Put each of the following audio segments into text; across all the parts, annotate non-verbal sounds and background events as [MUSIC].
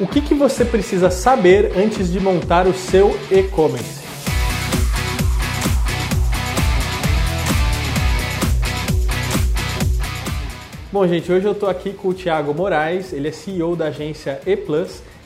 O que, que você precisa saber antes de montar o seu e-commerce? Bom, gente, hoje eu estou aqui com o Thiago Moraes, ele é CEO da agência E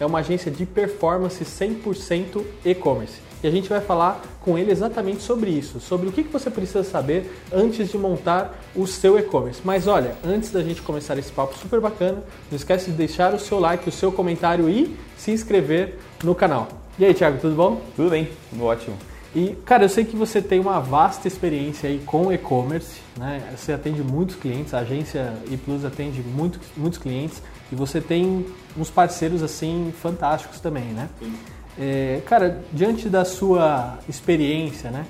é uma agência de performance 100% e-commerce. E a gente vai falar com ele exatamente sobre isso, sobre o que você precisa saber antes de montar o seu e-commerce. Mas olha, antes da gente começar esse papo super bacana, não esquece de deixar o seu like, o seu comentário e se inscrever no canal. E aí, Thiago, tudo bom? Tudo bem, tudo ótimo. E, cara, eu sei que você tem uma vasta experiência aí com e-commerce, né? Você atende muitos clientes, a agência ePlus atende muito, muitos clientes e você tem uns parceiros, assim, fantásticos também, né? É, cara, diante da sua experiência, né?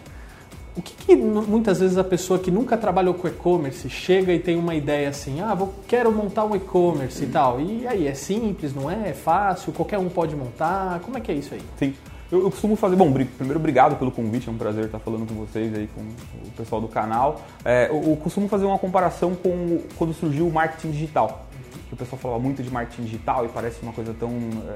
O que, que, muitas vezes a pessoa que nunca trabalhou com e-commerce chega e tem uma ideia assim, ah, vou, quero montar um e-commerce e tal. E aí, é simples, não é? É fácil? Qualquer um pode montar? Como é que é isso aí? Sim. Eu, eu, costumo fazer, bom, primeiro obrigado pelo convite, é um prazer estar falando com vocês aí, com o pessoal do canal. É, eu, eu, costumo fazer uma comparação com quando surgiu o marketing digital que o pessoal falava muito de marketing digital e parece uma coisa tão.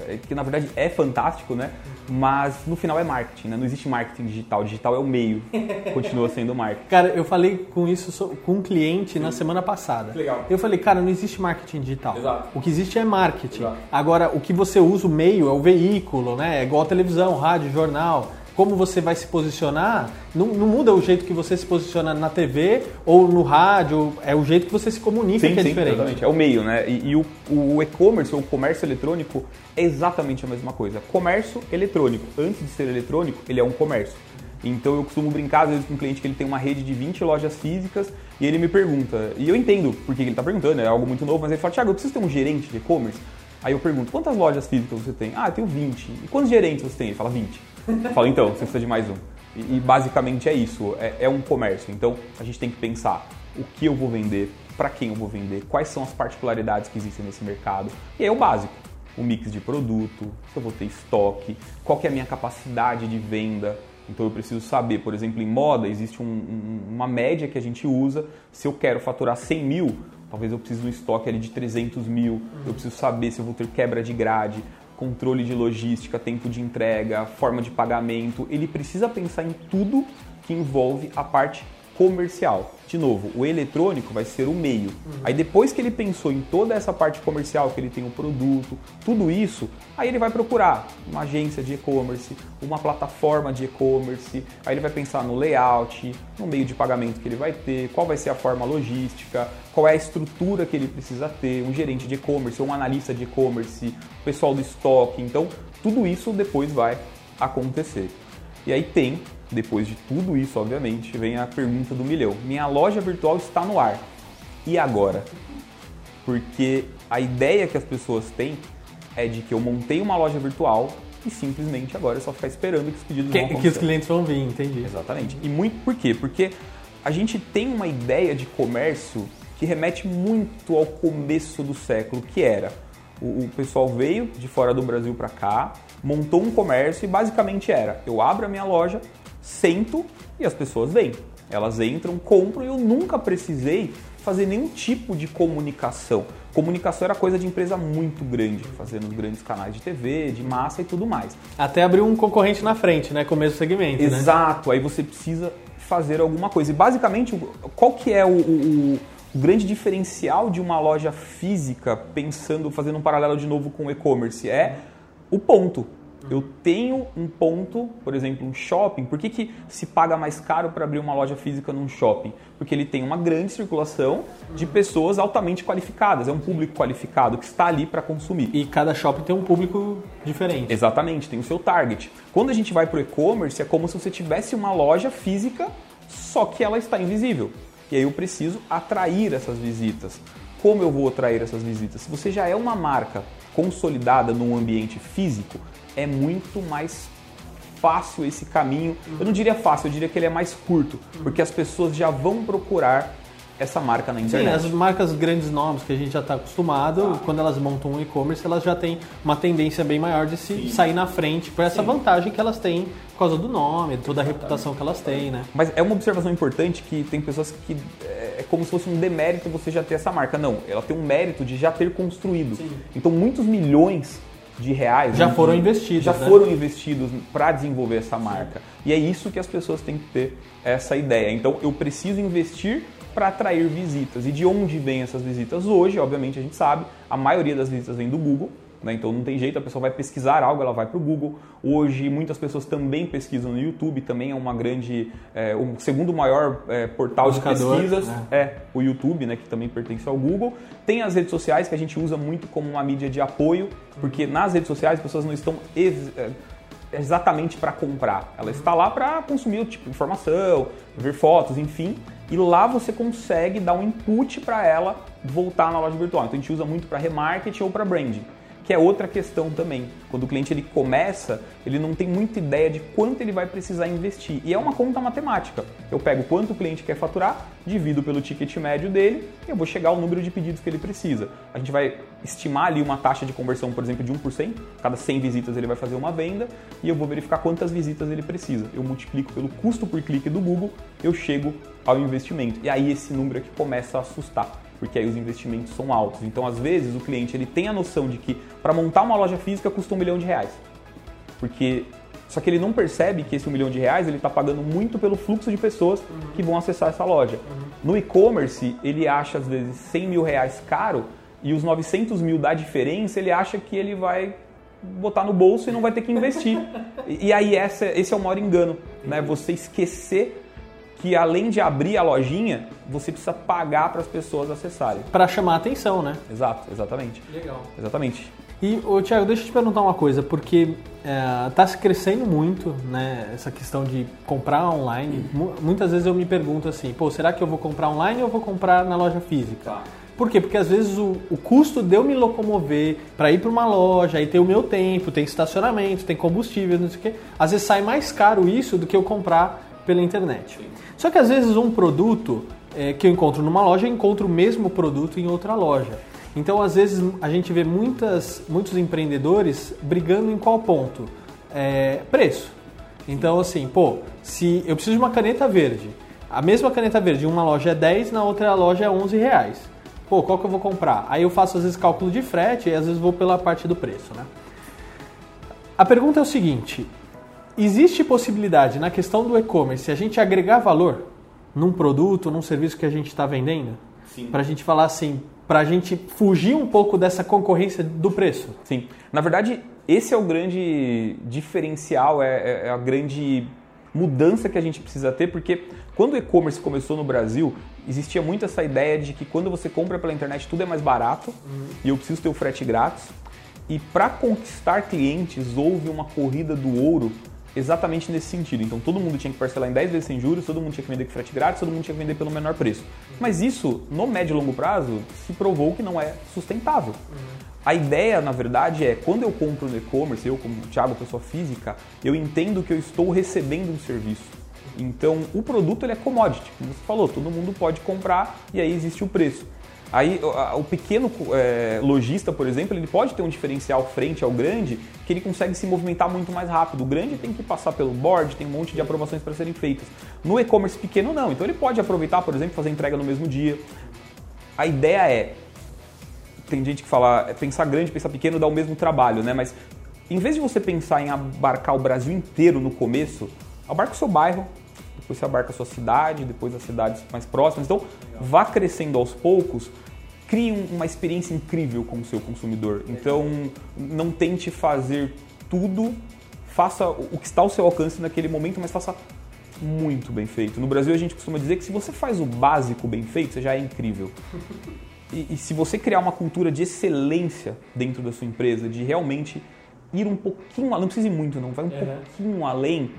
É, que na verdade é fantástico, né? Mas no final é marketing, né? Não existe marketing digital. Digital é o meio, [LAUGHS] continua sendo marketing. Cara, eu falei com isso com um cliente Sim. na semana passada. Legal. Eu falei, cara, não existe marketing digital. Exato. O que existe é marketing. Exato. Agora, o que você usa, o meio, é o veículo, né? É igual a televisão, rádio, jornal como você vai se posicionar, não, não, muda o jeito que você se posiciona na TV ou no rádio, é o jeito que você se comunica sim, que é sim, diferente. Exatamente, é o meio, né? E, e o, o e-commerce ou o comércio eletrônico é exatamente a mesma coisa. Comércio eletrônico, antes de ser eletrônico, ele é um comércio. Então eu costumo brincar às vezes com um cliente que ele tem uma rede de 20 lojas físicas e ele me pergunta, e eu entendo porque ele está perguntando, é algo muito novo, mas ele fala, Thiago, eu preciso ter um gerente de e-commerce? Aí eu pergunto, quantas lojas físicas você tem? Ah, eu tenho 20. E quantos gerentes você tem? Ele fala 20. Eu falo, então, você precisa de mais um. E, e basicamente é isso, é, é, um comércio. Então a gente tem que pensar o que eu vou vender, para quem eu vou vender, quais são as particularidades que existem nesse mercado. E é o básico, o mix de produto, se eu vou ter estoque, qual é a minha capacidade de venda. Então eu preciso saber, por exemplo, em moda existe um, um, uma média que a gente usa. Se eu quero faturar 100 mil, talvez eu precise de um estoque ali de 300 mil. Eu preciso saber se eu vou ter quebra de grade controle de logística, tempo de entrega, forma de pagamento. Ele precisa pensar em tudo que envolve a parte comercial. De novo, o eletrônico vai ser o meio. Uhum. Aí depois que ele pensou em toda essa parte comercial, que ele tem o um produto, tudo isso, aí ele vai procurar uma agência de e-commerce, uma plataforma de e-commerce, aí ele vai pensar no layout, no meio de pagamento que ele vai ter, qual vai ser a forma logística, qual é a estrutura que ele precisa ter, um gerente de e-commerce, um analista de e-commerce, o pessoal do estoque. Então, tudo isso depois vai acontecer. E aí tem depois de tudo isso, obviamente, vem a pergunta do milhão. Minha loja virtual está no ar. E agora? Porque a ideia que as pessoas têm é de que eu montei uma loja virtual e simplesmente agora é só ficar esperando que os pedidos que, vão acontecer. Que os clientes vão vir, entendi. Exatamente. E muito por quê? Porque a gente tem uma ideia de comércio que remete muito ao começo do século, que era o, o pessoal veio de fora do Brasil para cá, montou um comércio e basicamente era: eu abro a minha loja, sento e as pessoas vêm. Elas entram, compram e eu nunca precisei fazer nenhum tipo de comunicação. Comunicação era coisa de empresa muito grande, fazendo grandes canais de TV, de massa e tudo mais. Até abrir um concorrente na frente, né? Com o mesmo segmento. Né? Exato, né? aí você precisa fazer alguma coisa. E basicamente, qual que é o, o, o grande diferencial de uma loja física, pensando, fazendo um paralelo de novo com o e-commerce? É o ponto. Eu tenho um ponto, por exemplo, um shopping. Por que, que se paga mais caro para abrir uma loja física num shopping? Porque ele tem uma grande circulação de pessoas altamente qualificadas. É um público qualificado que está ali para consumir. E cada shopping tem um público diferente. Exatamente, tem o seu target. Quando a gente vai para o e-commerce, é como se você tivesse uma loja física, só que ela está invisível. E aí eu preciso atrair essas visitas. Como eu vou atrair essas visitas? Se você já é uma marca consolidada num ambiente físico, é muito mais fácil esse caminho. Eu não diria fácil, eu diria que ele é mais curto, porque as pessoas já vão procurar essa marca na internet. Sim, as marcas grandes nomes que a gente já está acostumado, ah. quando elas montam um e-commerce, elas já têm uma tendência bem maior de se Sim. sair na frente por essa Sim. vantagem que elas têm por causa do nome, toda a reputação que elas têm, né? Mas é uma observação importante que tem pessoas que é, é como se fosse um demérito você já ter essa marca. Não, ela tem um mérito de já ter construído. Sim. Então muitos milhões de reais. Já né, foram de- investidos, Já né? foram investidos para desenvolver essa marca. E é isso que as pessoas têm que ter essa ideia. Então eu preciso investir para atrair visitas. E de onde vêm essas visitas? Hoje, obviamente, a gente sabe, a maioria das visitas vem do Google. Né? Então não tem jeito, a pessoa vai pesquisar algo, ela vai para o Google. Hoje muitas pessoas também pesquisam no YouTube, também é uma grande, é, o segundo maior é, portal Buscador, de pesquisas né? é o YouTube, né, que também pertence ao Google. Tem as redes sociais que a gente usa muito como uma mídia de apoio, porque nas redes sociais as pessoas não estão ex- é, exatamente para comprar. Ela está lá para consumir tipo informação, ver fotos, enfim. E lá você consegue dar um input para ela voltar na loja virtual. Então a gente usa muito para remarketing ou para branding que é outra questão também. Quando o cliente ele começa, ele não tem muita ideia de quanto ele vai precisar investir. E é uma conta matemática. Eu pego quanto o cliente quer faturar, divido pelo ticket médio dele e eu vou chegar ao número de pedidos que ele precisa. A gente vai estimar ali uma taxa de conversão, por exemplo, de 1%. Cada 100 visitas ele vai fazer uma venda e eu vou verificar quantas visitas ele precisa. Eu multiplico pelo custo por clique do Google, eu chego ao investimento. E aí esse número é que começa a assustar porque aí os investimentos são altos. Então, às vezes, o cliente ele tem a noção de que para montar uma loja física custa um milhão de reais. Porque só que ele não percebe que esse um milhão de reais ele está pagando muito pelo fluxo de pessoas que vão acessar essa loja. No e-commerce, ele acha às vezes 100 mil reais caro e os 900 mil da diferença ele acha que ele vai botar no bolso e não vai ter que investir. [LAUGHS] e, e aí essa, esse é o maior engano, né? Você esquecer que além de abrir a lojinha, você precisa pagar para as pessoas acessarem. Para chamar a atenção, né? Exato, exatamente. Legal. Exatamente. E, ô, Thiago, deixa eu te perguntar uma coisa, porque está se crescendo muito né, essa questão de comprar online. Mu- Muitas vezes eu me pergunto assim, pô, será que eu vou comprar online ou vou comprar na loja física? Tá. Por quê? Porque às vezes o, o custo de eu me locomover para ir para uma loja, aí tem o meu tempo, tem estacionamento, tem combustível, não sei o quê. Às vezes sai mais caro isso do que eu comprar pela internet. Só que às vezes um produto é, que eu encontro numa loja, eu encontro o mesmo produto em outra loja. Então, às vezes, a gente vê muitas, muitos empreendedores brigando em qual ponto? É, preço. Então, assim, pô, se eu preciso de uma caneta verde, a mesma caneta verde em uma loja é 10, na outra loja é 11 reais. Pô, qual que eu vou comprar? Aí eu faço, às vezes, cálculo de frete e às vezes vou pela parte do preço, né? A pergunta é o seguinte: existe possibilidade na questão do e-commerce a gente agregar valor num produto, num serviço que a gente está vendendo? Para a gente falar assim, para a gente fugir um pouco dessa concorrência do preço. Sim. Na verdade, esse é o grande diferencial, é, é- é a grande mudança que a gente precisa ter, porque quando o e-commerce começou no Brasil, existia muito essa ideia de que quando você compra pela internet tudo é mais barato e eu preciso ter o frete grátis. E para conquistar clientes, houve uma corrida do ouro exatamente nesse sentido. Então todo mundo tinha que parcelar em 10 vezes sem juros, todo mundo tinha que vender com frete grátis, todo mundo tinha que vender pelo menor preço. Mas isso, no médio e longo prazo, se provou que não é sustentável. A ideia, na verdade, é quando eu compro no e-commerce, eu como Thiago, pessoa física, eu entendo que eu estou recebendo um serviço. Então, o produto ele é commodity, como você falou, todo mundo pode comprar e aí existe o preço. Aí o- pequeno é, lojista, por exemplo, ele pode ter um diferencial frente ao grande que ele consegue se movimentar muito mais rápido. O grande tem que passar pelo board, tem um monte de aprovações para serem feitas. No e-commerce pequeno não, então ele pode aproveitar, por exemplo, fazer entrega no mesmo dia. A ideia é tem gente que fala é pensar grande, pensar pequeno dá o mesmo trabalho, né? Mas em vez de você pensar em abarcar o Brasil inteiro no começo, abarca o seu bairro, depois você abarca a sua cidade, depois as cidades mais próximas. Então, vá crescendo aos poucos, crie um- uma experiência incrível com o seu consumidor. Então, não tente fazer tudo, faça o que está ao seu alcance naquele momento, mas faça muito bem feito. No Brasil, a gente costuma dizer que se você faz o básico bem feito, você já é incrível. [LAUGHS] E, e se você criar uma cultura de excelência dentro da sua empresa, de realmente ir um pouquinho, além, não precisa ir muito não, vai um Uhum. pouquinho além,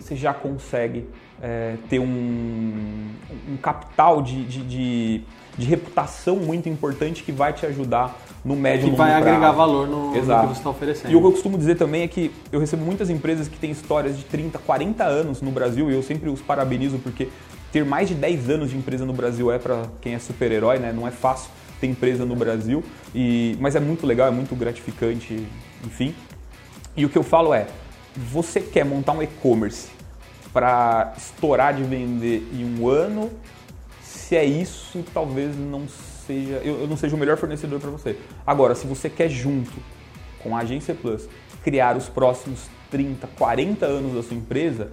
você já consegue é, ter um, um capital de, de, de, de reputação muito importante que vai te ajudar no médio Que e longo vai agregar prazo. valor no, no Exato. que você está oferecendo. E o que eu costumo dizer também é que eu recebo muitas empresas que têm histórias de 30, 40 anos no Brasil e eu sempre os parabenizo porque ter mais de 10 anos de empresa no Brasil é para quem é super-herói, né? Não é fácil ter empresa no Brasil, e, mas é muito legal, é muito gratificante, enfim. E o que eu falo é, você quer montar um e-commerce para estourar de vender em um ano, se é isso, talvez não seja, eu, eu não seja o melhor fornecedor para você. Agora, se você quer junto com a Agência Plus, criar os próximos 30, 40 anos da sua empresa,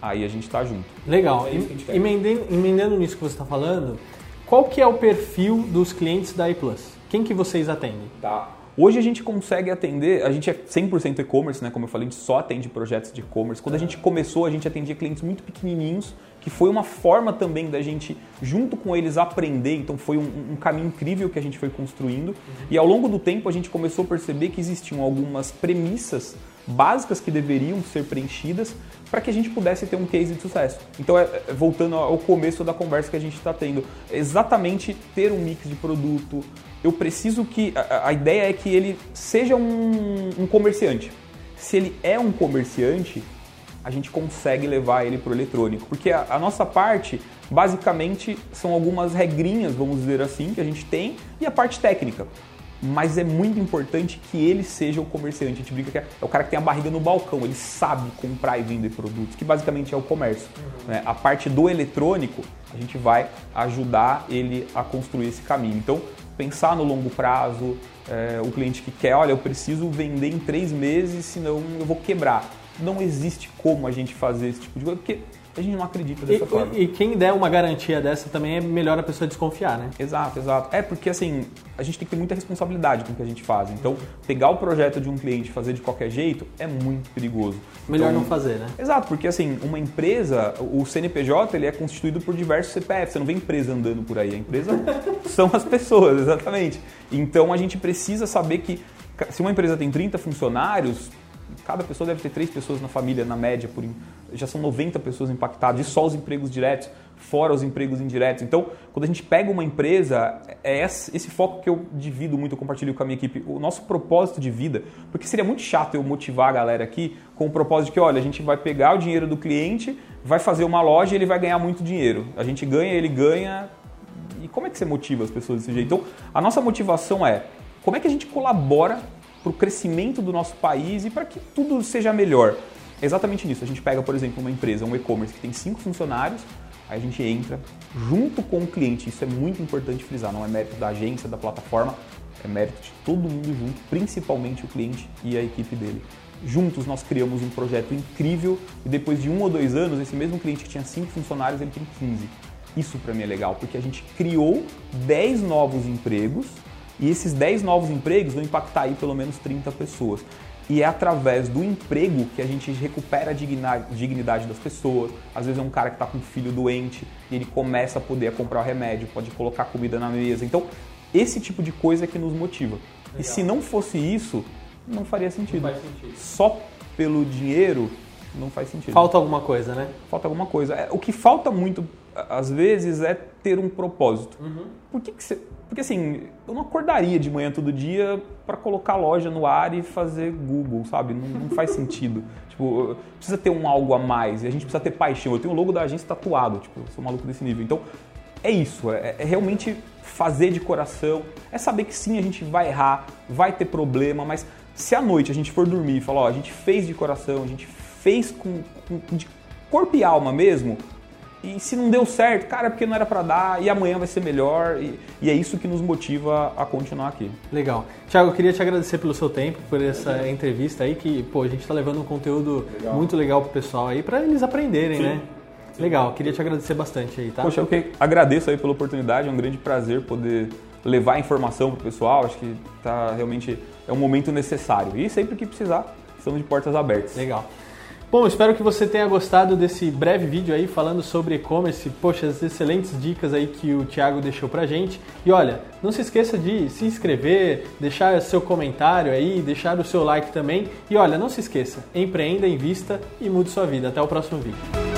aí a gente está junto. Legal. É isso que a gente quer. Emendendo, emendando nisso que você está falando, qual que é o perfil dos clientes da iPlus? Quem que vocês atendem? Tá. Hoje a gente consegue atender, a gente é 100% e-commerce, né? Como eu falei, a gente só atende projetos de e-commerce. Quando a gente começou, a gente atendia clientes muito pequenininhos, que foi uma forma também da gente, junto com eles, aprender. Então foi um, um caminho incrível que a gente foi construindo. E ao longo do tempo a gente começou a perceber que existiam algumas premissas básicas que deveriam ser preenchidas para que a gente pudesse ter um case de sucesso. Então, é, é, voltando ao começo da conversa que a gente está tendo, exatamente ter um mix de produto. Eu preciso que. A, a ideia é que ele seja um, um comerciante. Se ele é um comerciante, a gente consegue levar ele para o eletrônico. Porque a, a, nossa parte, basicamente, são algumas regrinhas, vamos dizer assim, que a gente tem, e a parte técnica mas é muito importante que ele seja o comerciante. A gente brinca que é o cara que tem a barriga no balcão, ele sabe comprar e vender produtos, que basicamente é o comércio. Uhum. Né? A parte do eletrônico, a gente vai ajudar ele a construir esse caminho. Então, pensar no longo prazo, é, o cliente que quer, olha, eu preciso vender em três meses, senão eu vou quebrar. Não existe como a gente fazer esse tipo de coisa, porque a gente não acredita dessa e, forma. E quem der uma garantia dessa também é melhor a pessoa desconfiar, né? Exato, exato. É porque assim, a gente tem que ter muita responsabilidade com o que a gente faz. Então, pegar o projeto de um cliente e fazer de qualquer jeito é muito perigoso. Melhor então, não fazer, né? Exato, porque assim, uma empresa, o CNPJ, ele é constituído por diversos CPFs. Você não vê empresa andando por aí. A empresa [LAUGHS] são as pessoas, exatamente. Então, a gente precisa saber que se uma empresa tem 30 funcionários, cada pessoa deve ter três pessoas na família, na média, por, já são 90 pessoas impactadas, e só os empregos diretos, fora os empregos indiretos. Então, quando a gente pega uma empresa, é esse foco que eu divido muito, eu compartilho com a minha equipe, o nosso propósito de vida, porque seria muito chato eu motivar a galera aqui com o propósito de que, olha, a gente vai pegar o dinheiro do cliente, vai fazer uma loja e ele vai ganhar muito dinheiro. A gente ganha, ele ganha. E como é que você motiva as pessoas desse jeito? Então, a nossa motivação é como é que a gente colabora para o crescimento do nosso país e para que tudo seja melhor. É exatamente nisso. A gente pega, por exemplo, uma empresa, um e-commerce que tem cinco funcionários, aí a gente entra junto com o cliente. Isso é muito importante frisar, não é mérito da agência, da plataforma, é mérito de todo mundo junto, principalmente o cliente e a equipe dele. Juntos nós criamos um projeto incrível e depois de um ou dois anos, esse mesmo cliente que tinha cinco funcionários, ele tem 15. Isso para mim é legal, porque a gente criou 10 novos empregos e esses 10 novos empregos vão impactar aí pelo menos 30 pessoas. E é através do emprego que a gente recupera a dignidade das pessoas. Às vezes é um cara que está com um filho doente e ele começa a poder comprar o remédio, pode colocar comida na mesa. Então, esse tipo de coisa é que nos motiva. Legal. E se não fosse isso, não faria sentido. Não faz sentido. Só pelo dinheiro não faz sentido. Falta alguma coisa, né? Falta alguma coisa. É, o que falta muito, às vezes, é ter um propósito. Uhum. Por que, que você porque assim, eu não acordaria de manhã todo dia para colocar a loja no ar e fazer Google, sabe? Não, não faz [LAUGHS] sentido. Tipo, precisa ter um algo a mais e a gente precisa ter paixão. Eu tenho o logo da agência tatuado, tipo, eu sou maluco desse nível. Então, é isso, é, é realmente fazer de coração, é saber que sim, a gente vai errar, vai ter problema, mas se à noite a gente for dormir e falar, ó, a gente fez de coração, a gente fez com, com de corpo e alma mesmo, e se não deu certo, cara, é porque não era para dar e amanhã vai ser melhor. E, e, é isso que nos motiva a continuar aqui. Legal. Tiago, eu queria te agradecer pelo seu tempo, por essa entrevista aí, que pô, a gente está levando um conteúdo legal. muito legal pro pessoal aí, para eles aprenderem, Sim. né? Sim. Legal, queria te agradecer bastante aí, tá? Poxa, eu que agradeço aí pela oportunidade, é um grande prazer poder levar informação pro pessoal, acho que tá realmente é um momento necessário. E sempre que precisar, estamos de portas abertas. Legal. Bom, espero que você tenha gostado desse breve vídeo aí falando sobre e-commerce. Poxa, as excelentes dicas aí que o Thiago deixou pra gente. E olha, não se esqueça de se inscrever, deixar seu comentário aí, deixar o seu like também. E olha, não se esqueça, empreenda, invista e mude sua vida. Até o próximo vídeo.